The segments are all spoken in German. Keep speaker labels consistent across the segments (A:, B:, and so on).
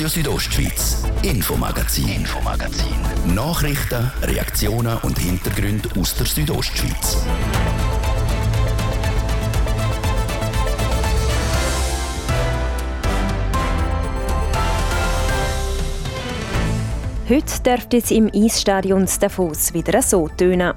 A: Radio Südostschweiz, Infomagazin, Infomagazin. Nachrichten, Reaktionen und Hintergründe aus der Südostschweiz.
B: Heute dürfte es im Eisstadion Davos wieder so tönen.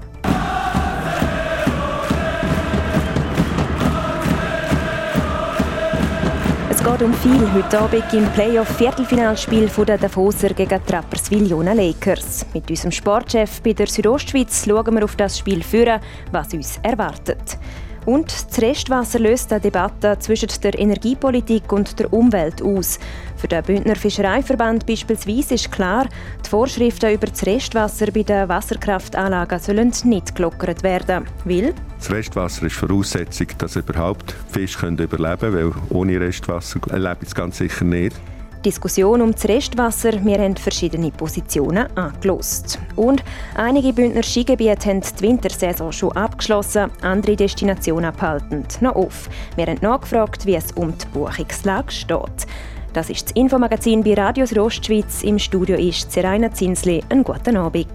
B: Geht um viel heute Abend im Playoff-Viertelfinalspiel der Davoser gegen die Rapperswil Jona Lakers. Mit unserem Sportchef bei der Südostschweiz schauen wir auf das Spiel führen, was uns erwartet. Und das Restwasser löst eine Debatte zwischen der Energiepolitik und der Umwelt aus. Für den Bündner Fischereiverband beispielsweise ist klar, die Vorschriften über das Restwasser bei den Wasserkraftanlagen sollen nicht gelockert werden. Weil
C: das Restwasser ist Voraussetzung, dass überhaupt Fische überleben können, weil ohne Restwasser lebt es ganz sicher nicht.
B: Diskussion um das Restwasser. Wir haben verschiedene Positionen angelost. Und einige Bündner Skigebiete haben die Wintersaison schon abgeschlossen, andere Destinationen abhalten noch auf. Wir haben nachgefragt, wie es um die Buchungslage steht. Das ist das Infomagazin bei Radios Rostschweiz. Im Studio ist Seraina Zinsli. Einen guten Abend.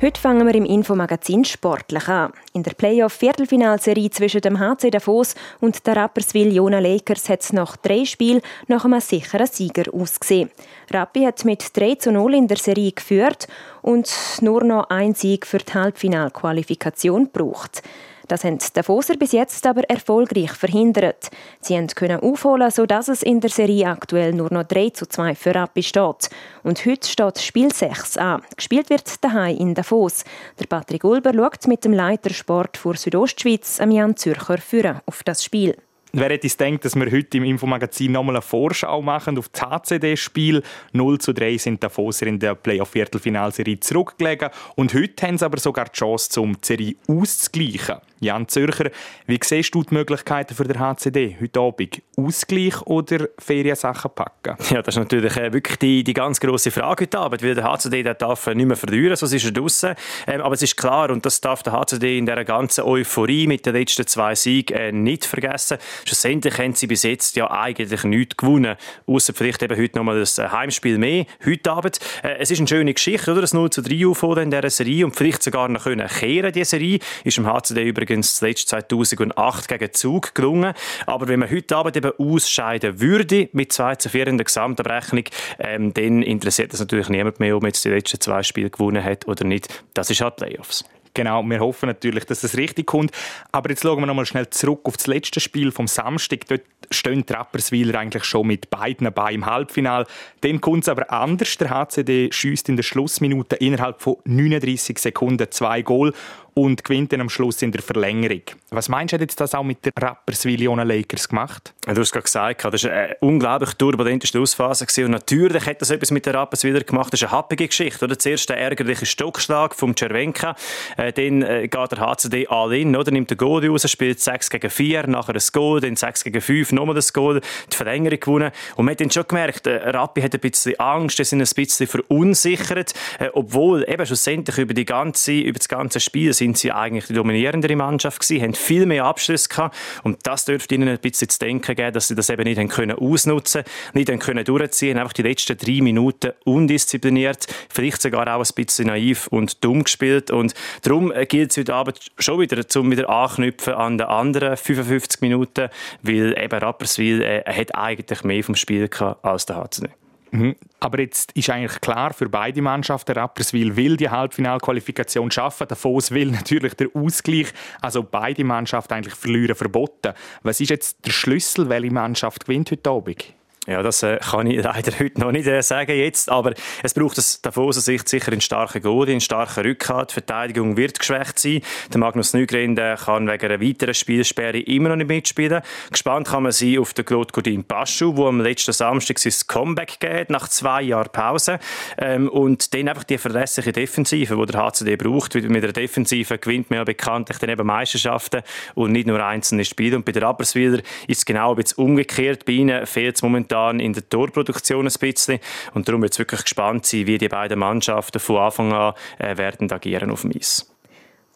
B: Heute fangen wir im Infomagazin sportlich an. In der Playoff-Viertelfinalserie zwischen dem HC Davos und der Rapperswil Jona Lakers hat es nach drei Spielen nach einem sicheren Sieger ausgesehen. Rappi hat mit 3 zu 0 in der Serie geführt und nur noch ein Sieg für die Halbfinalqualifikation gebraucht. Das haben die Davoser bis jetzt aber erfolgreich verhindert. Sie können aufholen, sodass es in der Serie aktuell nur noch 3 zu 2 für Rappi steht. Und heute steht Spiel 6 an. Gespielt wird daheim in Davos. Der Patrick Ulber schaut mit dem Leiter Sport vor Südostschweiz, Jan Zürcher, führen auf das Spiel.
D: Wer hätte es gedacht, dass wir heute im Infomagazin nochmal eine Vorschau machen auf das HCD-Spiel? 0 zu 3 sind Davoser in der Playoff-Viertelfinalserie zurückgelegen und heute haben sie aber sogar die Chance, um die Serie auszugleichen. Jan Zürcher, wie siehst du die Möglichkeiten für den HCD heute Abend? Ausgleich oder Feriensachen packen?
E: Ja, das ist natürlich äh, wirklich die, die ganz grosse Frage heute Abend, weil der HCD der darf nicht mehr verlieren, sonst ist er draussen. Ähm, aber es ist klar, und das darf der HCD in dieser ganzen Euphorie mit den letzten zwei Siegen äh, nicht vergessen. Schlussendlich haben sie bis jetzt ja eigentlich nichts gewonnen, außer vielleicht eben heute nochmal das äh, Heimspiel mehr, heute Abend. Äh, es ist eine schöne Geschichte, oder? Das 0 zu 3 aufholen in dieser Serie und vielleicht sogar noch können kehren, diese Serie. Ist im HCD übrigens zuletzt 2008 gegen Zug gelungen. Aber wenn man heute Abend eben ausscheiden würde mit 2 zu 4 in der Gesamtabrechnung, ähm, dann interessiert das natürlich niemand mehr, ob man jetzt die letzten zwei Spiele gewonnen hat oder nicht. Das ist halt Playoffs.
D: Genau, wir hoffen natürlich, dass das richtig kommt. Aber jetzt schauen wir noch mal schnell zurück auf das letzte Spiel vom Samstag. Dort stehen die Rapperswiler eigentlich schon mit beiden bei im Halbfinale. Dann kommt es aber anders. Der HCD schießt in der Schlussminute innerhalb von 39 Sekunden zwei Goal und gewinnt dann am Schluss in der Verlängerung. Was meinst du, hat jetzt das auch mit den Rapperswil Lakers gemacht?
E: Du hast gerade gesagt, das war eine unglaublich turbulente Schlussphase. Und natürlich hat das etwas mit den Rapperswiler gemacht. Das ist eine happige Geschichte. Oder? Zuerst der ärgerliche Stockschlag vom Cervenka. Äh, dann äh, geht der HCD all in, oder? nimmt den Goal raus, spielt 6 gegen 4, nachher ein Goal, dann 6 gegen 5, nochmal das Goal, die Verlängerung gewonnen. Und man hat dann schon gemerkt, äh, Rappi hat ein bisschen Angst, sie sind ein bisschen verunsichert, obwohl eben schlussendlich über, die ganze, über das ganze Spiel sind sie eigentlich die dominierendere Mannschaft gewesen, haben viel mehr Abschlüsse gehabt und das dürfte ihnen ein bisschen zu denken geben, dass sie das eben nicht haben können ausnutzen, nicht haben können durchziehen, einfach die letzten drei Minuten undiszipliniert, vielleicht sogar auch ein bisschen naiv und dumm gespielt und darum gilt es heute Abend schon wieder, um wieder anknüpfen an den anderen 55 Minuten, weil eben Rapperswil äh, hat eigentlich mehr vom Spiel gehabt als der HCD.
D: Mhm. Aber jetzt ist eigentlich klar für beide Mannschaften, Rapperswil will die Halbfinalqualifikation schaffen, der Davos will natürlich den Ausgleich. Also beide Mannschaften eigentlich verlieren verboten. Was ist jetzt der Schlüssel, welche Mannschaft gewinnt heute Abend?
E: Ja, das äh, kann ich leider heute noch nicht äh, sagen jetzt, aber es braucht aus Davoser Sicht sicher einen starken Goal, einen starken Rückhalt. Die Verteidigung wird geschwächt sein. Der Magnus Nygren der kann wegen einer weiteren Spielsperre immer noch nicht mitspielen. Gespannt kann man sein auf den Claude Godin Paschu, der am letzten Samstag sein Comeback gegeben nach zwei Jahren Pause. Ähm, und dann einfach die verlässliche Defensive, die der HCD braucht. Mit der Defensive gewinnt man ja bekanntlich dann eben Meisterschaften und nicht nur einzelne Spiele. Und bei den Rapperswiler ist es genau ein bisschen umgekehrt. Bei ihnen fehlt es momentan momentan in der Torproduktion ein bisschen. Und darum wird es wirklich gespannt sein, wie die beiden Mannschaften von Anfang an äh, werden agieren auf dem Eis.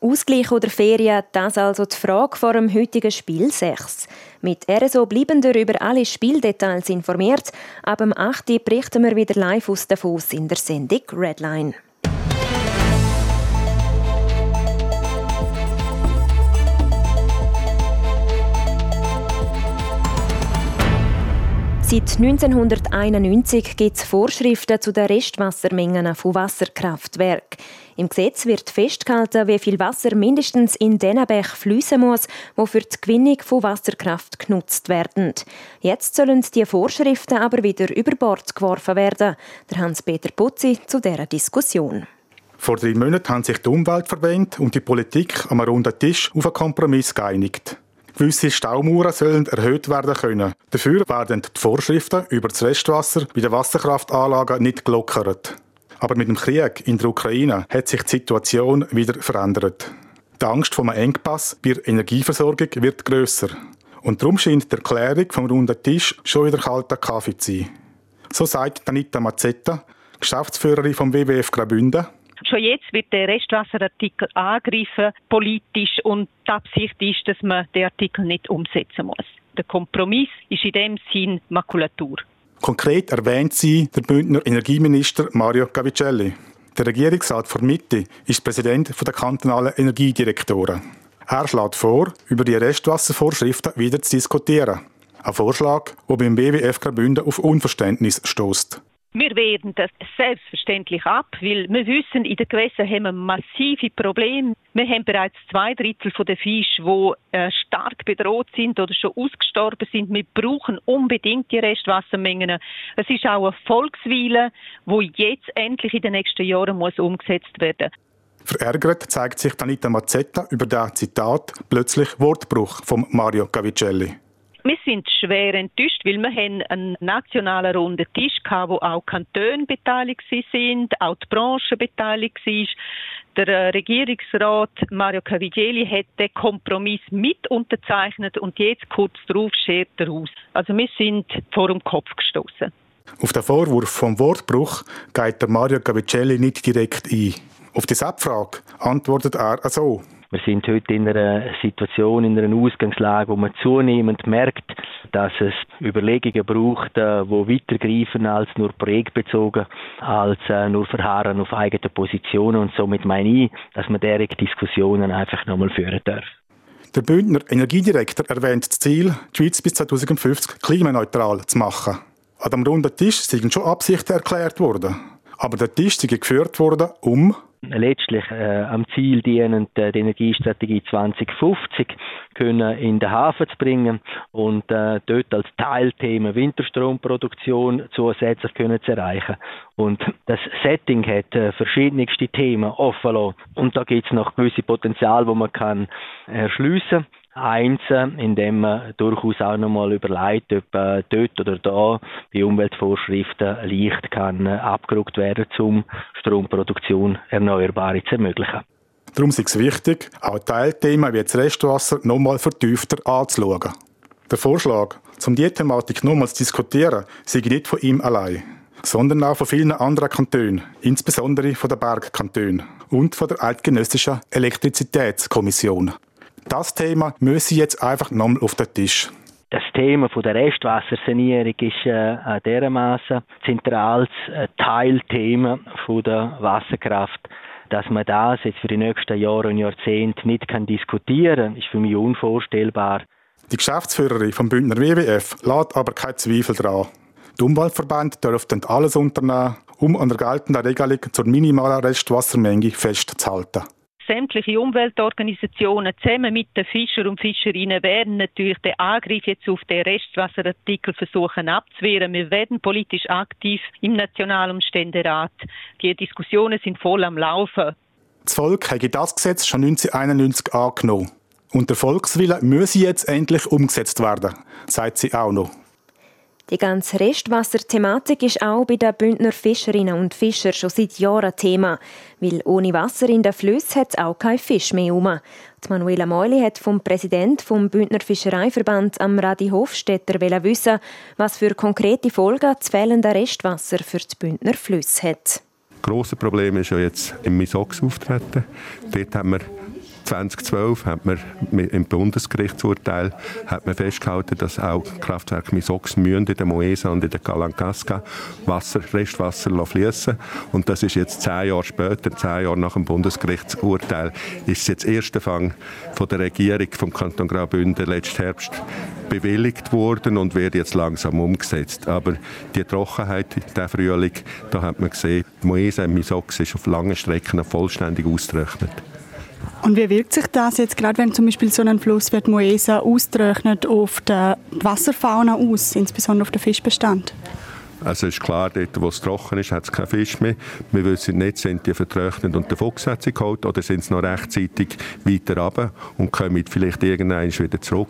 B: Ausgleich oder Ferien, das also die Frage vor dem heutigen Spiel 6. Mit RSO bleiben wir über alle Spieldetails informiert. Ab dem 8. berichten wir wieder live aus Davos in der Sendung Redline. Seit 1991 gibt es Vorschriften zu den Restwassermengen von Wasserkraftwerken. Im Gesetz wird festgehalten, wie viel Wasser mindestens in den Bach fließen muss, wo für die Gewinnung von Wasserkraft genutzt werden. Jetzt sollen die Vorschriften aber wieder über Bord geworfen werden. Der Hans-Peter Putzi zu dieser Diskussion.
F: Vor drei Monaten haben sich die Umweltverbände und die Politik am runden Tisch auf einen Kompromiss geeinigt. Gewisse Staumauern sollen erhöht werden können. Dafür werden die Vorschriften über das Restwasser bei den Wasserkraftanlagen nicht gelockert. Aber mit dem Krieg in der Ukraine hat sich die Situation wieder verändert. Die Angst vor einem Engpass bei der Energieversorgung wird grösser. Und darum scheint die Erklärung vom runden Tisch schon wieder kalter Kaffee zu sein. So sagt Anita Mazzetta, Geschäftsführerin vom WWF Graubünden.
G: Schon jetzt wird der Restwasserartikel angegriffen, politisch, und die Absicht ist, dass man den Artikel nicht umsetzen muss. Der Kompromiss ist in dem Sinn Makulatur.
F: Konkret erwähnt sie der Bündner Energieminister Mario Cavicelli. Der Regierungsrat vor Mitte ist Präsident der kantonalen Energiedirektoren. Er schlägt vor, über die Restwasservorschriften wieder zu diskutieren. Ein Vorschlag, der beim BWF Graubünden auf Unverständnis stößt.
G: Wir wehren das selbstverständlich ab, weil wir wissen, in den Gewässern haben wir massive Probleme. Wir haben bereits zwei Drittel der Fische, die äh, stark bedroht sind oder schon ausgestorben sind. Wir brauchen unbedingt die Restwassermengen. Es ist auch eine Volkswille, wo jetzt endlich in den nächsten Jahren muss umgesetzt werden.
F: Verärgert zeigt sich Anita Mazzetta über das Zitat plötzlich Wortbruch von Mario Cavicelli.
G: Wir sind schwer enttäuscht, weil wir haben einen nationalen runden Tisch hatten, wo auch Kantone beteiligt sind, auch die Branche beteiligt war. Der äh, Regierungsrat Mario Cavigeli hat den Kompromiss mit unterzeichnet und jetzt kurz darauf schert er aus. Also wir sind vor dem Kopf gestoßen.
F: Auf den Vorwurf vom Wortbruch geht der Mario Cavicelli nicht direkt ein. Auf die Abfrage antwortet er so.
H: Wir sind heute in einer Situation, in einer Ausgangslage, wo man zunehmend merkt, dass es Überlegungen braucht, äh, wo weitergreifen als nur projektbezogen, als äh, nur verharren auf eigene Positionen. Und somit meine ich, dass man derige Diskussionen einfach nochmal führen darf.
F: Der Bündner Energiedirektor erwähnt das Ziel, die Schweiz bis 2050 klimaneutral zu machen. An dem runden Tisch sind schon Absichten erklärt worden. Aber der Tisch ist geführt worden, um
H: letztlich äh, am Ziel dienen, äh, die Energiestrategie 2050 können in den Hafen zu bringen und äh, dort als Teilthema Winterstromproduktion zusätzlich können zu erreichen. Und das Setting hat äh, verschiedenste Themen offen lassen. Und da gibt es noch gewisse Potenzial, wo man kann erschliessen kann. Eins, indem man durchaus auch nochmal überlegt, ob äh, dort oder da bei Umweltvorschriften leicht kann äh, abgerückt werden, um Stromproduktion Erneuerbare zu ermöglichen.
F: Darum ist es wichtig, auch Teilthemen wie das Restwasser nochmal vertiefter anzuschauen. Der Vorschlag, um diese Thematik nochmals zu diskutieren, sei nicht von ihm allein, sondern auch von vielen anderen Kantonen, insbesondere von den Bergkantonen und von der Eidgenössischen Elektrizitätskommission. Das Thema müsse jetzt einfach nochmal auf den Tisch.
H: Das Thema von der Restwassersanierung ist äh, dermaßen zentrales äh, Teilthema von der Wasserkraft. Dass man das jetzt für die nächsten Jahre und Jahrzehnte nicht kann diskutieren, ist für mich unvorstellbar.
F: Die Geschäftsführerin vom Bündner WWF lässt aber keinen Zweifel daran. Die Umweltverbände dürften alles unternehmen, um an der geltenden Regelung zur minimalen Restwassermenge festzuhalten
G: sämtliche Umweltorganisationen zusammen mit den Fischer und Fischerinnen werden natürlich den Angriff jetzt auf den Restwasserartikel versuchen abzuwehren. Wir werden politisch aktiv im National- und Ständerat. Die Diskussionen sind voll am Laufen.
F: Das Volk hat das Gesetz schon 1991 angenommen. Und der Volkswille müsse jetzt endlich umgesetzt werden, sagt sie auch noch.
B: Die ganze Restwasserthematik ist auch bei den Bündner Fischerinnen und Fischern schon seit Jahren Thema. Weil ohne Wasser in den Flüssen hat es auch kein Fisch mehr. Die Manuela Meuli hat vom Präsident vom Bündner Fischereiverband am Radi Hofstetter wissen, was für konkrete Folgen das fehlende Restwasser für die Bündner Flüsse hat.
C: Das grosse Problem ist ja jetzt im Misox auftreten. Dort haben wir 2012 hat man im Bundesgerichtsurteil hat man festgehalten, dass auch Kraftwerke Misox in der Moesa und in der Kalankaska Wasser, Restwasser fließen und das ist jetzt zehn Jahre später, zehn Jahre nach dem Bundesgerichtsurteil, ist jetzt erster Fang von der Regierung vom Kanton Graubünden letzten Herbst bewilligt worden und wird jetzt langsam umgesetzt. Aber die Trockenheit, der Frühling, da hat man gesehen, die Moesa im Misox ist auf langen Strecken vollständig ausgetrocknet.
I: Und wie wirkt sich das jetzt, gerade wenn zum Beispiel so ein Fluss wie die Moesa austrocknet, auf die Wasserfauna aus, insbesondere auf den Fischbestand?
C: Also ist klar, dort wo es trocken ist, hat es keinen Fisch mehr. Wir wissen nicht, sind die vertrocknet und der Fuchs hat sie geholt oder sind sie noch rechtzeitig weiter runter und kommen vielleicht irgendwann wieder zurück.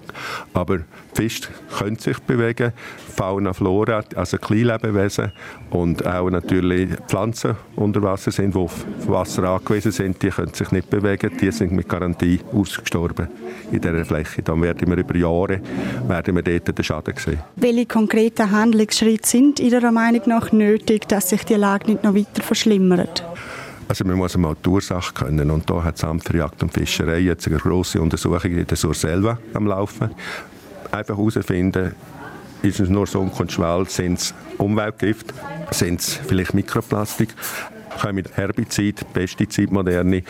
C: Aber Fische können sich bewegen, Fauna, Flora, also Kleinlebewesen und auch natürlich Pflanzen unter Wasser sind, die auf Wasser angewiesen sind, die können sich nicht bewegen, die sind mit Garantie ausgestorben in dieser Fläche. Dann werden wir über Jahre werden wir dort den Schaden sehen.
I: Welche konkreten Handlungsschritte sind Ihrer Meinung nach nötig, dass sich die Lage nicht noch weiter verschlimmert?
C: Also man muss mal die Ursache können und da hat das Amt für Jagd und Fischerei jetzt eine grosse Untersuchung in der Surselva am Laufen einfach herausfinden, ist es nur Sunk und Schwall, sind es Umweltgift, sind es vielleicht Mikroplastik, kommen Herbizid, Pestizid, moderne,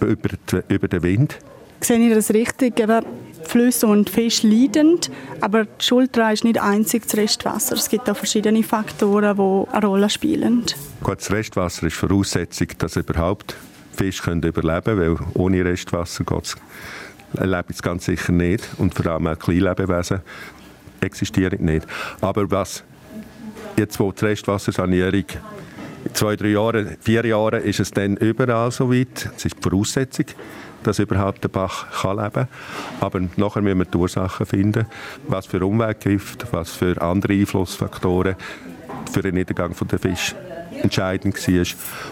C: über, die, über den Wind.
I: Sehe ich das richtig? Eben Flüsse und Fische leidend, aber die Schuld ist nicht einzig das Restwasser. Es gibt auch verschiedene Faktoren, die eine Rolle spielen.
C: Gut, das Restwasser ist Voraussetzung, dass überhaupt Fische überleben können, weil ohne Restwasser geht es leben es ganz sicher nicht. Und vor allem auch Kleinlebewesen existieren nicht. Aber was jetzt, wo die Restwassersanierung in zwei, drei Jahren, vier Jahren ist es dann überall so weit. Das ist die Voraussetzung, dass überhaupt der Bach kann leben kann. Aber nachher müssen wir die Ursachen finden, was für Umweltgift, was für andere Einflussfaktoren für den Niedergang der Fische entscheidend war.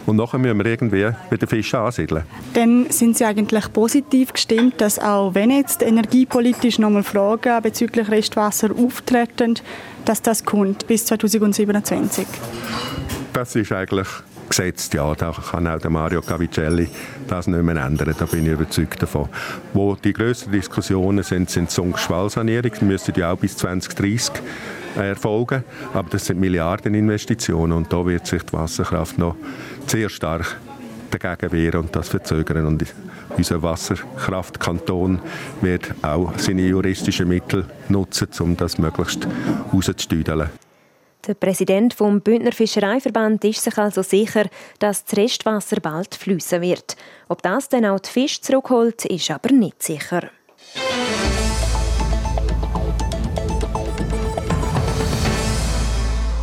C: Und nachher müssen wir irgendwie wieder Fische ansiedeln.
I: Dann sind Sie eigentlich positiv gestimmt, dass auch wenn jetzt energiepolitisch nochmal Fragen bezüglich Restwasser auftreten, dass das kommt bis 2027?
C: Das ist eigentlich gesetzt, ja, da kann auch der Mario Cavicelli das nicht mehr ändern, da bin ich überzeugt davon. Wo die grössten Diskussionen sind, sind Sunk-Schwallsanierung, die müssten ja auch bis 2030 erfolgen. Aber das sind Milliardeninvestitionen und da wird sich die Wasserkraft noch sehr stark dagegen wehren und das verzögern. Und unser Wasserkraftkanton wird auch seine juristischen Mittel nutzen, um das möglichst rauszustüdeln.
B: Der Präsident vom Bündner Fischereiverband ist sich also sicher, dass das Restwasser bald fließen wird. Ob das dann auch die Fische zurückholt, ist aber nicht sicher.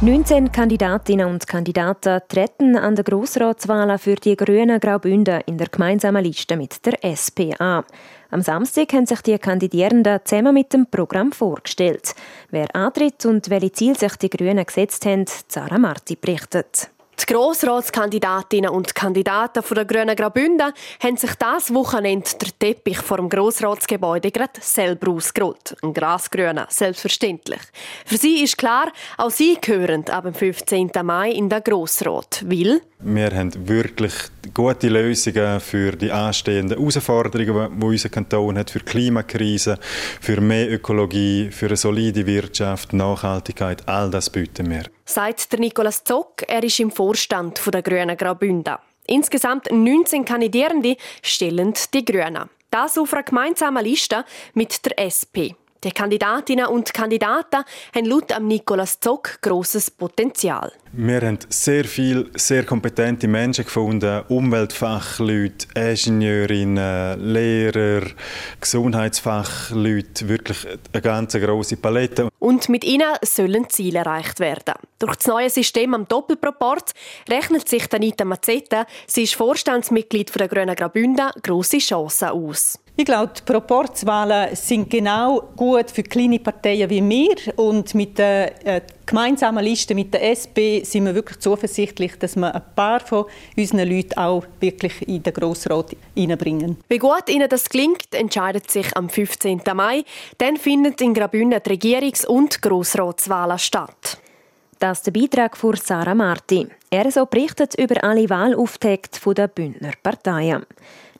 B: 19 Kandidatinnen und Kandidaten treten an der Grossratswahl für die Grünen Graubünden in der gemeinsamen Liste mit der SPA. Am Samstag haben sich die Kandidierenden zusammen mit dem Programm vorgestellt. Wer antritt und welche Ziele sich die Grünen gesetzt haben, Sarah Marti berichtet.
J: Die Grossratskandidatinnen und Kandidaten der Grünen Graubünden haben sich das Wochenende der Teppich vor dem Grossratsgebäude gerade selber ausgerollt. Ein grasgrüner, selbstverständlich. Für sie ist klar, auch sie gehören ab dem 15. Mai in den Grossrat. Weil
K: wir haben wirklich gute Lösungen für die anstehenden Herausforderungen, die unser Kanton hat, für die Klimakrise, für mehr Ökologie, für eine solide Wirtschaft, Nachhaltigkeit. All das bieten wir.
J: Sagt der Nikolaus Zock, er ist im Vorstand der Grünen Graubünden. Insgesamt 19 Kandidierende stellen die Grünen. Das auf einer gemeinsamen Liste mit der SP. Die Kandidatinnen und Kandidaten haben laut Nikolaus Zock grosses Potenzial.
K: Wir haben sehr viele sehr kompetente Menschen gefunden, Umweltfachleute, Ingenieurinnen, Lehrer, Gesundheitsfachleute, wirklich eine ganz große Palette.
J: Und mit ihnen sollen Ziele erreicht werden. Durch das neue System am Doppelproport rechnet sich Anita Mazzetta, sie ist Vorstandsmitglied der Grünen Graubünden, grosse Chancen aus.
L: Ich glaube, die Proporzwahlen sind genau gut für kleine Parteien wie wir. Und mit der äh, gemeinsamen Liste mit der SP sind wir wirklich zuversichtlich, dass wir ein paar von unseren Leuten auch wirklich in den Grossrat hineinbringen.
J: Wie gut Ihnen das gelingt, entscheidet sich am 15. Mai. Dann findet in Graubünden die Regierungs- und Grossratswahlen statt.
B: Das ist der Beitrag von Sarah Marti. Er so berichtet über alle Wahlaufträge der Bündner Parteien.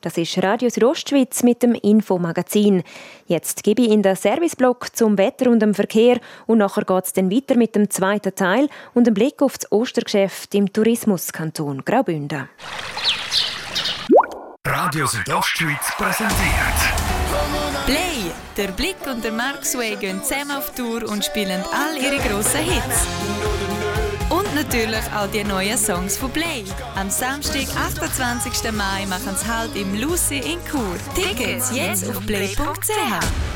B: Das ist Radio Südostschweiz mit dem Infomagazin. Jetzt gebe ich in den Serviceblock zum Wetter und dem Verkehr und nachher geht es dann weiter mit dem zweiten Teil und einem Blick auf das Ostergeschäft im Tourismuskanton Graubünden.
A: Radio Südostschweiz präsentiert.
M: Play! Der Blick und der Mark Sway gehen zusammen auf Tour und spielen all ihre grossen Hits. Natürlich auch die neuen Songs von Play. Am Samstag, 28. Mai, machen sie halt im Lucy in Chur. Tickets jetzt auf play.ch.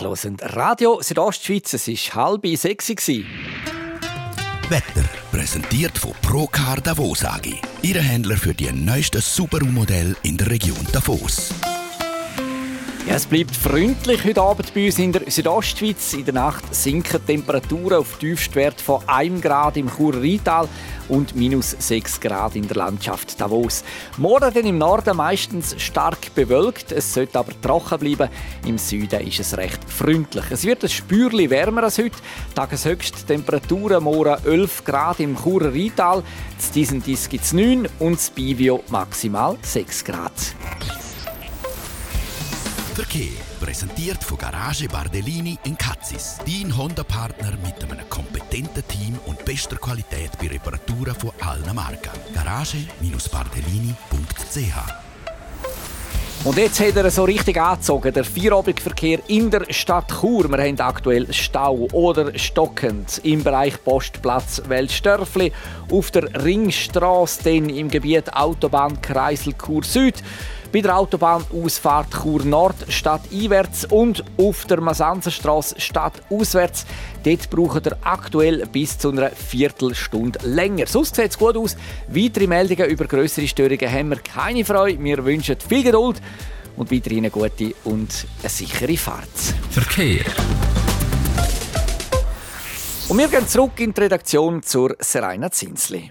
N: Ihr hört Radio Südostschweiz, es war halb sechs.
A: Wetter präsentiert von Procar Davos AG. Ihre Händler für die neuesten Subaru-Modelle in der Region Davos.
N: Ja, es bleibt freundlich heute Abend bei uns in der Südostschweiz. In der Nacht sinken die Temperaturen auf Tiefstwert von 1 Grad im Churer Rheintal und minus 6 Grad in der Landschaft Davos. Morgen dann im Norden meistens stark bewölkt, es sollte aber trocken bleiben. Im Süden ist es recht freundlich. Es wird ein Spürli wärmer als heute. Tageshöchste Temperaturen morgen 11 Grad im Churer Rheintal, zu diesen Dies gibt es 9 und das Bivio maximal 6 Grad.
A: Verkehr präsentiert von Garage Bardellini in Katzis. Dein Honda-Partner mit einem kompetenten Team und bester Qualität bei Reparaturen von allen Marken. Garage-bardellini.ch
N: Und jetzt hat er so richtig angezogen, der Feierabendverkehr in der Stadt Chur. Wir haben aktuell Stau oder stockend im Bereich Postplatz Weltstörfli, auf der Ringstraße, dann im Gebiet Autobahn Kreisel Chur Süd bei der Autobahnausfahrt Chur Nord stadteinwärts und auf der Masanzerstraße stadtauswärts. Dort braucht ihr aktuell bis zu einer Viertelstunde länger. Sonst sieht es gut aus. Weitere Meldungen über größere Störungen haben wir keine Freude. Wir wünschen viel Geduld und weiterhin eine gute und eine sichere Fahrt.
A: Verkehr.
N: Und wir gehen zurück in die Redaktion zur Serena Zinsli.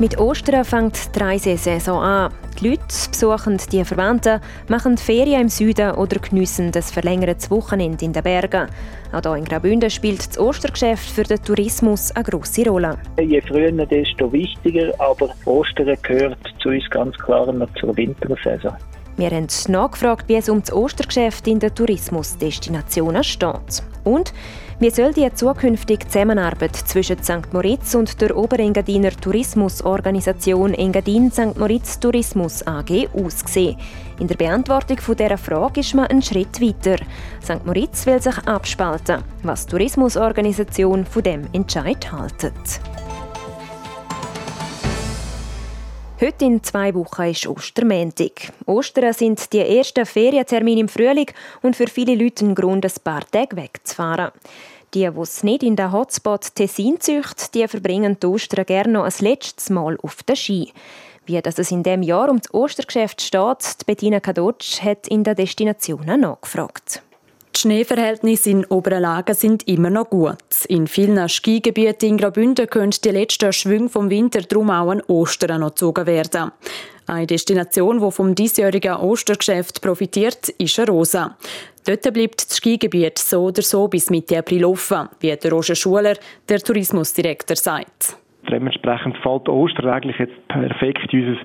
B: Mit Ostern fängt die Reisesaison an. Die Leute besuchen die Verwandten, machen Ferien im Süden oder geniessen das verlängertes Wochenende in den Bergen. Auch hier in Graubünden spielt das Ostergeschäft für den Tourismus eine grosse Rolle.
H: Je früher, desto wichtiger, aber Ostern gehört zu uns ganz klar noch zur Wintersaison.
B: Wir haben nachgefragt, wie es um das Ostergeschäft in den Tourismusdestinationen steht. Und wie soll die zukünftige Zusammenarbeit zwischen St. Moritz und der Oberengadiner Tourismusorganisation Engadin St. Moritz Tourismus AG aussehen? In der Beantwortung dieser Frage ist man einen Schritt weiter. St. Moritz will sich abspalten, was die Tourismusorganisation von dem Entscheid haltet. Heute in zwei Wochen ist Ostermäntig. Ostern sind die ersten Ferientermine im Frühling und für viele Leute ein Grund, ein paar Tage wegzufahren. Die, die es nicht in den Hotspot Tessin zücht, die verbringen die Ostern gerne noch ein letztes Mal auf den Ski. Wie das es in dem Jahr um das Ostergeschäft steht, Bettina Kadotsch hat in den Destinationen nachgefragt.
O: Die Schneeverhältnisse in oberen Lagen sind immer noch gut. In vielen Skigebieten in Graubünden können die letzten Schwünge vom Winter drum auch an Ostern noch gezogen werden. Eine Destination, die vom diesjährigen Ostergeschäft profitiert, ist Rosa. Dort bleibt das Skigebiet so oder so bis Mitte April offen, wie der Roger Schuler, der Tourismusdirektor, sagt.
P: dementsprechend fällt Ostern eigentlich jetzt perfekt in unser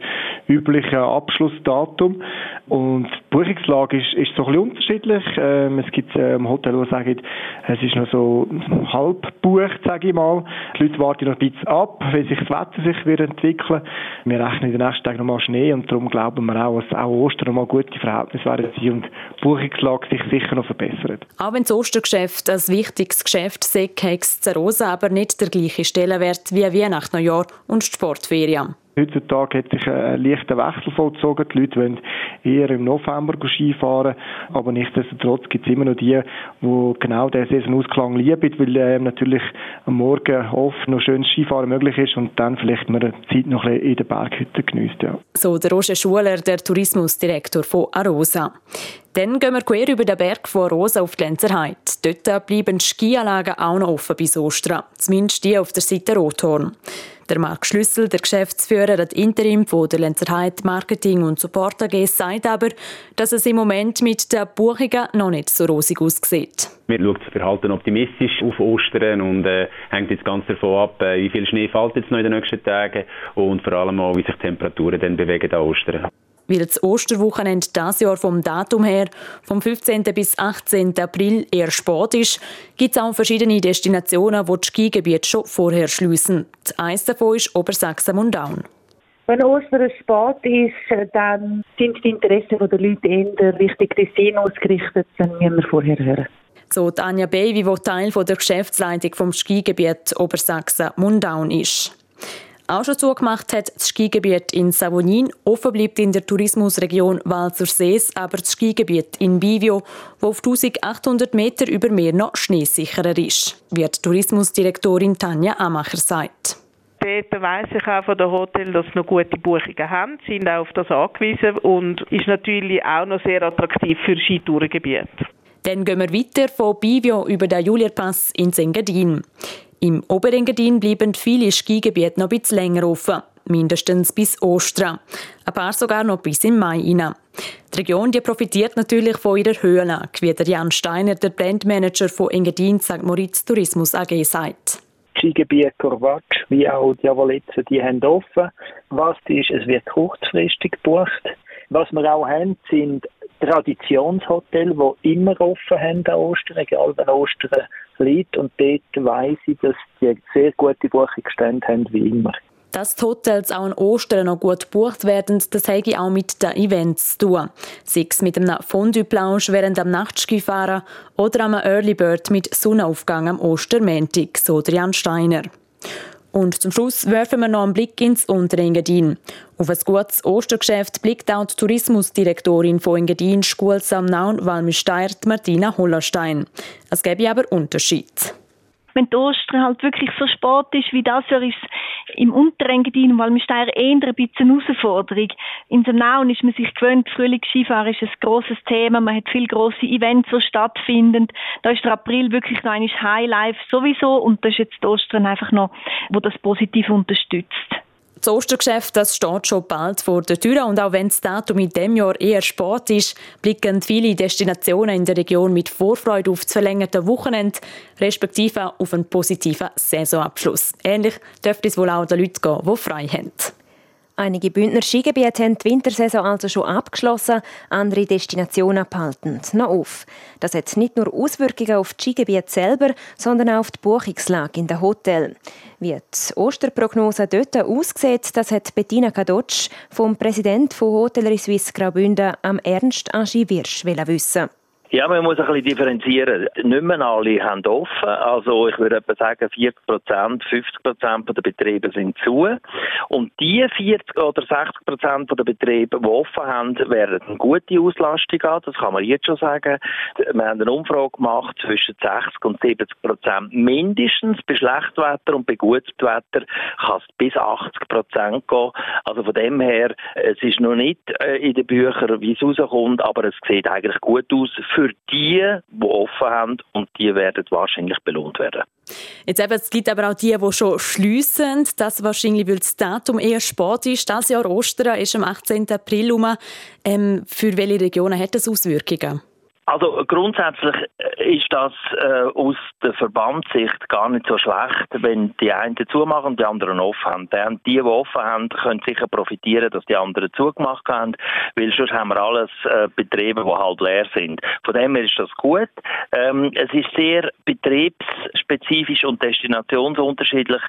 P: übliches Abschlussdatum. Und die Buchungslage ist, ist so ein bisschen unterschiedlich. Ähm, es gibt ähm, Hotel, die sagen, es ist noch so halb bucht, sage ich mal. Die Leute warten noch ein bisschen ab, wie sich das Wetter sich wird entwickeln. Wir rechnen in den nächsten Tagen nochmal Schnee und darum glauben wir auch, dass auch Ostern nochmal gute Verhältnisse werden sein und die Buchungslage sich sicher noch verbessert.
O: Auch wenn das Ostergeschäft ein wichtiges Geschäft sei, hat Rosa aber nicht der gleiche Stellenwert wie Weihnachten, Neujahr und Sportferien.
P: Heutzutage hat sich ein leichter Wechsel vollzogen. Die Leute wollen eher im November Skifahren, aber nichtsdestotrotz gibt es immer noch die, die genau diesen Saisonausklang lieben, weil äh, natürlich am Morgen oft noch schönes Skifahren möglich ist und dann vielleicht man die Zeit noch ein in den Berghütten genießt. Ja.
O: So der Roger Schuler, der Tourismusdirektor von Arosa. Dann gehen wir quer über den Berg von Rosa auf die Lenzerheide. Dort bleiben die Skianlagen auch noch offen bis Ostern, zumindest die auf der Seite Rothorn. Der Marc Schlüssel, der Geschäftsführer der Interim von der Lenzerheide Marketing und Support AG, sagt aber, dass es im Moment mit den Buchungen noch nicht so rosig aussieht.
Q: Wir schauen das Verhalten optimistisch auf Ostern und äh, hängt jetzt ganz davon ab, äh, wie viel Schnee fällt jetzt noch in den nächsten Tagen und vor allem auch, wie sich die Temperaturen dann bewegen an Ostern.
O: Weil das Osterwochenende dieses Jahr vom Datum her, vom 15. bis 18. April, eher spät ist, gibt es auch verschiedene Destinationen, die die Skigebiete schon vorher schliessen. Eines davon ist Obersachsen-Mundaun.
R: Wenn Ostern spät ist, dann sind die Interessen der Leute eher Richtung Tessin ausgerichtet, dann müssen wir vorher hören.
O: So Anja Baby, die Teil der Geschäftsleitung vom Skigebiet Obersachsen-Mundaun ist auch schon zugemacht hat, das Skigebiet in Savonin. Offen bleibt in der Tourismusregion Walser Sees aber das Skigebiet in Bivio, wo auf 1800 Meter über Meer noch schneesicherer ist, wie die Tourismusdirektorin Tanja Amacher sagt.
S: Dort weiss ich auch von den Hotels, dass sie noch gute Buchungen haben, sind auch auf das angewiesen und ist natürlich auch noch sehr attraktiv für Skitourengebiete.
O: Dann gehen wir weiter von Bivio über den Julierpass in Engadin. Im Oberengadin bleiben viele Skigebiete noch ein bisschen länger offen, mindestens bis Ostern. Ein paar sogar noch bis im Mai hinein. Die Region die profitiert natürlich von ihrer Höhenlage, wie der Jan Steiner, der Brandmanager von Engadin St. Moritz Tourismus AG, sagt.
T: Skigebiet Korvatsch wie auch die Javoletze, die haben offen. Was ist, es wird kurzfristig gebucht. Was wir auch haben, sind Traditionshotels, die immer offen haben an Ostern, egal wenn Ostern liegt. Und dort weiss ich, dass die sehr gute Buchungsstände haben, wie immer.
O: Dass die Hotels auch an Ostern noch gut gebucht werden, das habe ich auch mit den Events zu tun. Sei es mit einem Fondue-Plausch während dem Nachtskifahren oder einem Early Bird mit Sonnenaufgang am Ostermäntig, so Jan Steiner. Und zum Schluss werfen wir noch einen Blick ins Unterengadin. Auf ein gutes Ostergeschäft blickt auch die Tourismusdirektorin von Engadin, Schulsamnaun, Walmüsteier, Martina Hollerstein. Es gäbe aber Unterschied
U: wenn die Ostern halt wirklich so spät ist, wie das Jahr ist im Unterengadin, weil wir steuern eher ein bisschen eine Herausforderung. In Nauen ist man sich gewöhnt, Frühlingsskifahren ist ein grosses Thema, man hat viele grosse Events, die stattfinden. Da ist der April wirklich noch ein Highlife sowieso und das ist jetzt die Ostern einfach noch, wo das positiv unterstützt.
O: Das Ostergeschäft das steht schon bald vor der Tür und auch wenn das Datum in diesem Jahr eher spät ist, blicken viele Destinationen in der Region mit Vorfreude auf das verlängerte Wochenende, respektive auf einen positiven Saisonabschluss. Ähnlich dürfte es wohl auch den Leuten gehen, die frei haben.
B: Einige Bündner Skigebiete haben die Wintersaison also schon abgeschlossen, andere Destinationen behalten noch auf. Das hat nicht nur Auswirkungen auf das Skigebiet selber, sondern auch auf die Buchungslage in den Hotels. Wie die Osterprognose dort aussieht, das hat Bettina Kadotsch vom Präsidenten von Hotellerie Suisse Graubünden am Ernst Agi Wirsch wissen.
V: Ja, man muss ein bisschen differenzieren. Nicht mehr alle haben offen. Also ich würde etwa sagen, 40 Prozent, 50 Prozent der Betriebe sind zu. Und die 40 oder 60 Prozent der Betriebe, die offen haben, werden eine gute Auslastung haben. Das kann man jetzt schon sagen. Wir haben eine Umfrage gemacht zwischen 60 und 70 Prozent mindestens. Bei Schlechtwetter und bei gutem kann es bis 80 Prozent gehen. Also von dem her, es ist noch nicht äh, in den Büchern, wie es rauskommt, aber es sieht eigentlich gut aus für für die, die offen haben und die werden wahrscheinlich belohnt werden.
O: Jetzt eben, es gibt aber auch die, die schon schliessen. Das wahrscheinlich, weil das Datum eher spät ist. Das Jahr Ostern ist am 18. April rum. Ähm, für welche Regionen hat das Auswirkungen?
V: Also grundsätzlich äh, ist das äh, aus der Verbandssicht gar nicht so schlecht, wenn die einen zumachen und die anderen offen haben. Die, die offen haben, können sicher profitieren, dass die anderen zugemacht haben, weil sonst haben wir alles äh, Betriebe, die halb leer sind. Von dem her ist das gut. Ähm, es ist sehr betriebsspezifisch und destinationsunterschiedlich.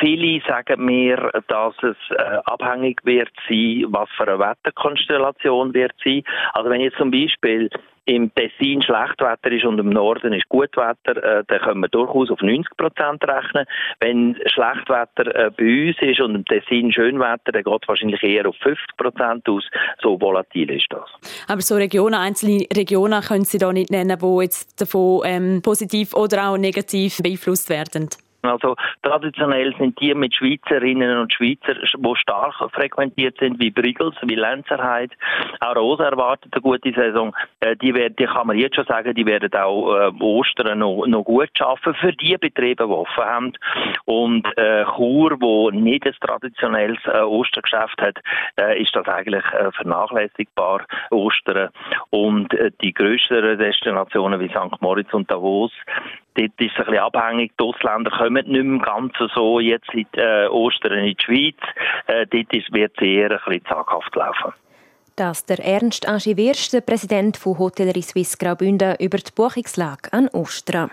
V: Viele sagen mir, dass es äh, abhängig wird sein, was für eine Wetterkonstellation wird sein. Also wenn jetzt zum Beispiel im Tessin Schlechtwetter ist und im Norden ist Gutwetter, äh, dann können wir durchaus auf 90 Prozent rechnen. Wenn Schlechtwetter äh, bei uns ist und im Tessin Schönwetter, dann geht es wahrscheinlich eher auf 50 Prozent aus. So volatil ist das.
O: Aber so Regionen, einzelne Regionen können Sie da nicht nennen, die jetzt davon ähm, positiv oder auch negativ beeinflusst werden?
V: Also traditionell sind die mit Schweizerinnen und Schweizer, die stark frequentiert sind, wie Brigels, wie Lenzerheide. Auch Rosa erwartet eine gute Saison. Äh, die, werden, die kann man jetzt schon sagen, die werden auch äh, Ostern noch, noch gut schaffen für die Betriebe, die offen haben. Und äh, Chur, wo nicht ein traditionelles äh, Ostergeschäft hat, äh, ist das eigentlich äh, vernachlässigbar, Ostern. Und äh, die größeren Destinationen wie St. Moritz und Davos, dort ist es ein bisschen abhängig. Die Ausländer kommen nicht mehr ganz so jetzt in äh, Ostern in die Schweiz. Äh, dort wird es eher ein bisschen zaghaft laufen.
B: Das der Ernst Aschi Wirsch, der Präsident von Hotellerie Suisse Graubünden, über die Buchungslage an Ostern.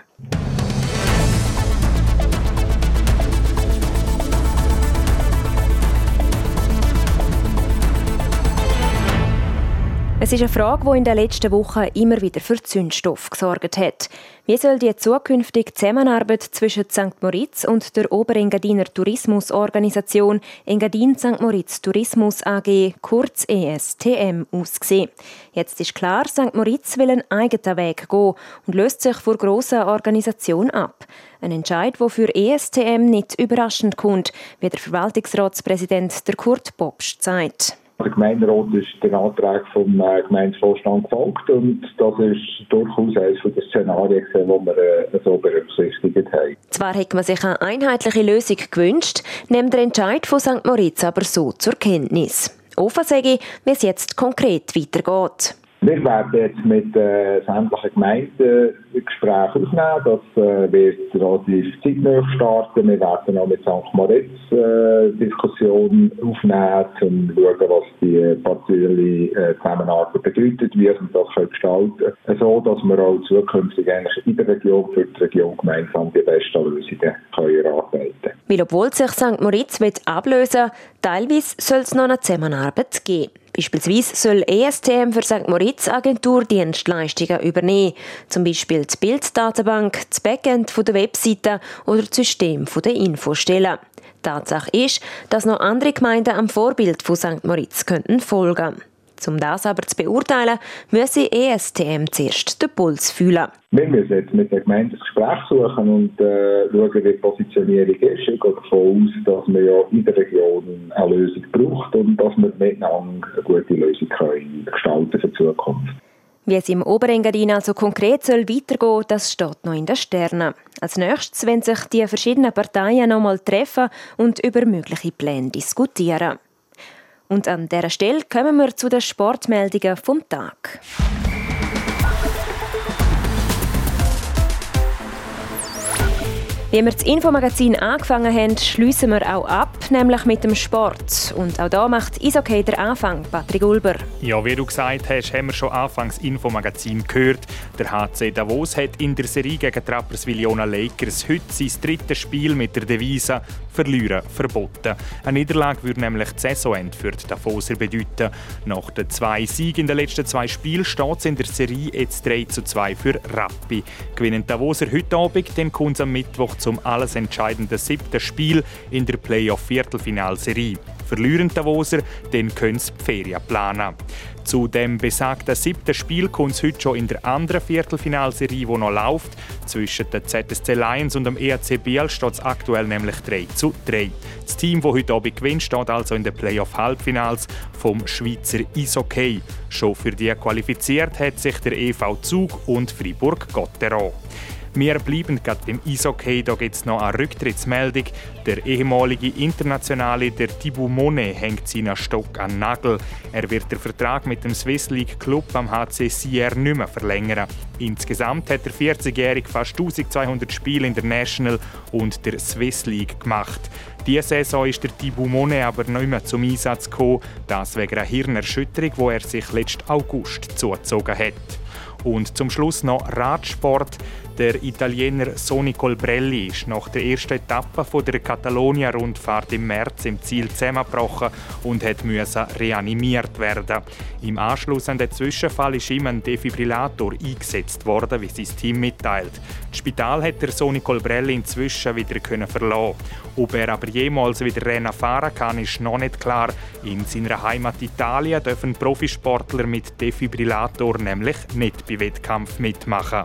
B: Es ist eine Frage, die in den letzten Wochen immer wieder für Zündstoff gesorgt hat. Wie soll die zukünftige Zusammenarbeit zwischen St. Moritz und der Oberengadiner Tourismusorganisation Engadin St. Moritz Tourismus AG, kurz ESTM, aussehen? Jetzt ist klar, St. Moritz will einen eigenen Weg gehen und löst sich vor grosser Organisation ab. Ein Entscheid, der für ESTM nicht überraschend kommt, wie der Verwaltungsratspräsident der Kurt Bobsch sagt.
W: Der Gemeinderat ist den Antrag vom äh, Gemeindevorstand gefolgt und das ist durchaus eines der Szenarien, die wir äh, so berücksichtigt haben.
B: Zwar hätte man sich eine einheitliche Lösung gewünscht, nimmt der Entscheid von St. Moritz aber so zur Kenntnis. Offen sage ich, wie es jetzt konkret weitergeht.
W: Wir werden jetzt mit äh, sämtlichen Gemeinden Gespräche aufnehmen. Das äh, wird relativ zeitnah starten. Wir werden auch mit St. Moritz äh, Diskussionen aufnehmen, um zu schauen, was die partielle äh, Zusammenarbeit bedeutet, wie wir das gestalten können. So, dass wir auch zukünftig eigentlich in der Region für die Region gemeinsam die besten Lösungen können erarbeiten können.
B: Weil obwohl sich St. Moritz ablösen will, teilweise soll es noch eine Zusammenarbeit geben. Beispielsweise soll ESTM für St. Moritz Agenturdienstleistungen übernehmen, zum Beispiel die Bilddatenbank, das Backend der Webseite oder das System der Infostellen. Tatsache ist, dass noch andere Gemeinden am Vorbild von St. Moritz könnten folgen um das aber zu beurteilen, müsse ESTM zuerst den Puls fühlen.
W: Wir müssen jetzt mit der Gemeinde ein Gespräch suchen und äh, schauen, wie die Positionierung ist. Ich gehe davon aus, dass wir ja in der Region eine Lösung braucht und dass wir miteinander eine gute Lösung können gestalten für die Zukunft.
B: Wie es im Oberengadin also konkret soll weitergehen, das steht noch in den Sternen. Als nächstes wenn sich die verschiedenen Parteien noch einmal treffen und über mögliche Pläne diskutieren. Und an dieser Stelle kommen wir zu den Sportmeldungen vom Tag. Wie wir das Infomagazin angefangen haben, schließen wir auch ab, nämlich mit dem Sport. Und auch da macht Isokay der Anfang, Patrick Ulber.
D: Ja, wie du gesagt hast, haben wir schon anfangs Infomagazin gehört. Der HC Davos hat in der Serie gegen Rapperswil Jona Lakers heute sein drittes Spiel mit der Devise «Verlieren verboten». Eine Niederlage würde nämlich das Saisonende für die Davoser bedeuten. Nach den zwei Siegen in den letzten zwei Spielen steht es in der Serie jetzt 3 zu 2 für Rappi. Gewinnen Davoser heute Abend, dann kommt es am Mittwoch zum alles entscheidenden siebten Spiel in der Playoff-Viertelfinalserie. Verlieren Davoser, dann können sie die Ferien planen. Zu dem besagten siebten Spiel kommt es heute schon in der anderen Viertelfinalserie, die noch läuft. Zwischen den ZSC Lions und dem EAC Biel steht es aktuell nämlich 3 zu 3. Das Team, das heute Abend gewinnt, steht also in den Playoff-Halbfinals vom Schweizer Isokay. Schon für die qualifiziert hat sich der EV Zug und Fribourg-Gotteron. Wir bleiben gerade beim Eishockey. Da gibt es noch eine Rücktrittsmeldung. Der ehemalige Internationale, der Thibaut Monet, hängt seinen Stock an Nagel. Er wird den Vertrag mit dem Swiss League Club am HC Sierre nicht mehr verlängern. Insgesamt hat der 40-Jährige fast 1200 Spiele in der National und der Swiss League gemacht. Diese Saison ist der Thibaut Monet aber nicht mehr zum Einsatz gekommen, das wegen einer Hirnerschütterung, die er sich letzten August zugezogen hat. Und zum Schluss noch Radsport. Der Italiener Soni Colbrelli ist nach der ersten Etappe der Catalonia-Rundfahrt im März im Ziel zusammengebrochen und müssen reanimiert werden. Im Anschluss an den Zwischenfall ist ihm ein Defibrillator eingesetzt worden, wie sein Team mitteilt. Das Spital hat der Soni Colbrelli inzwischen wieder verlassen. Ob er aber jemals wieder Rennen fahren kann, ist noch nicht klar. In seiner Heimat Italien dürfen Profisportler mit Defibrillator nämlich nicht bei Wettkampf mitmachen.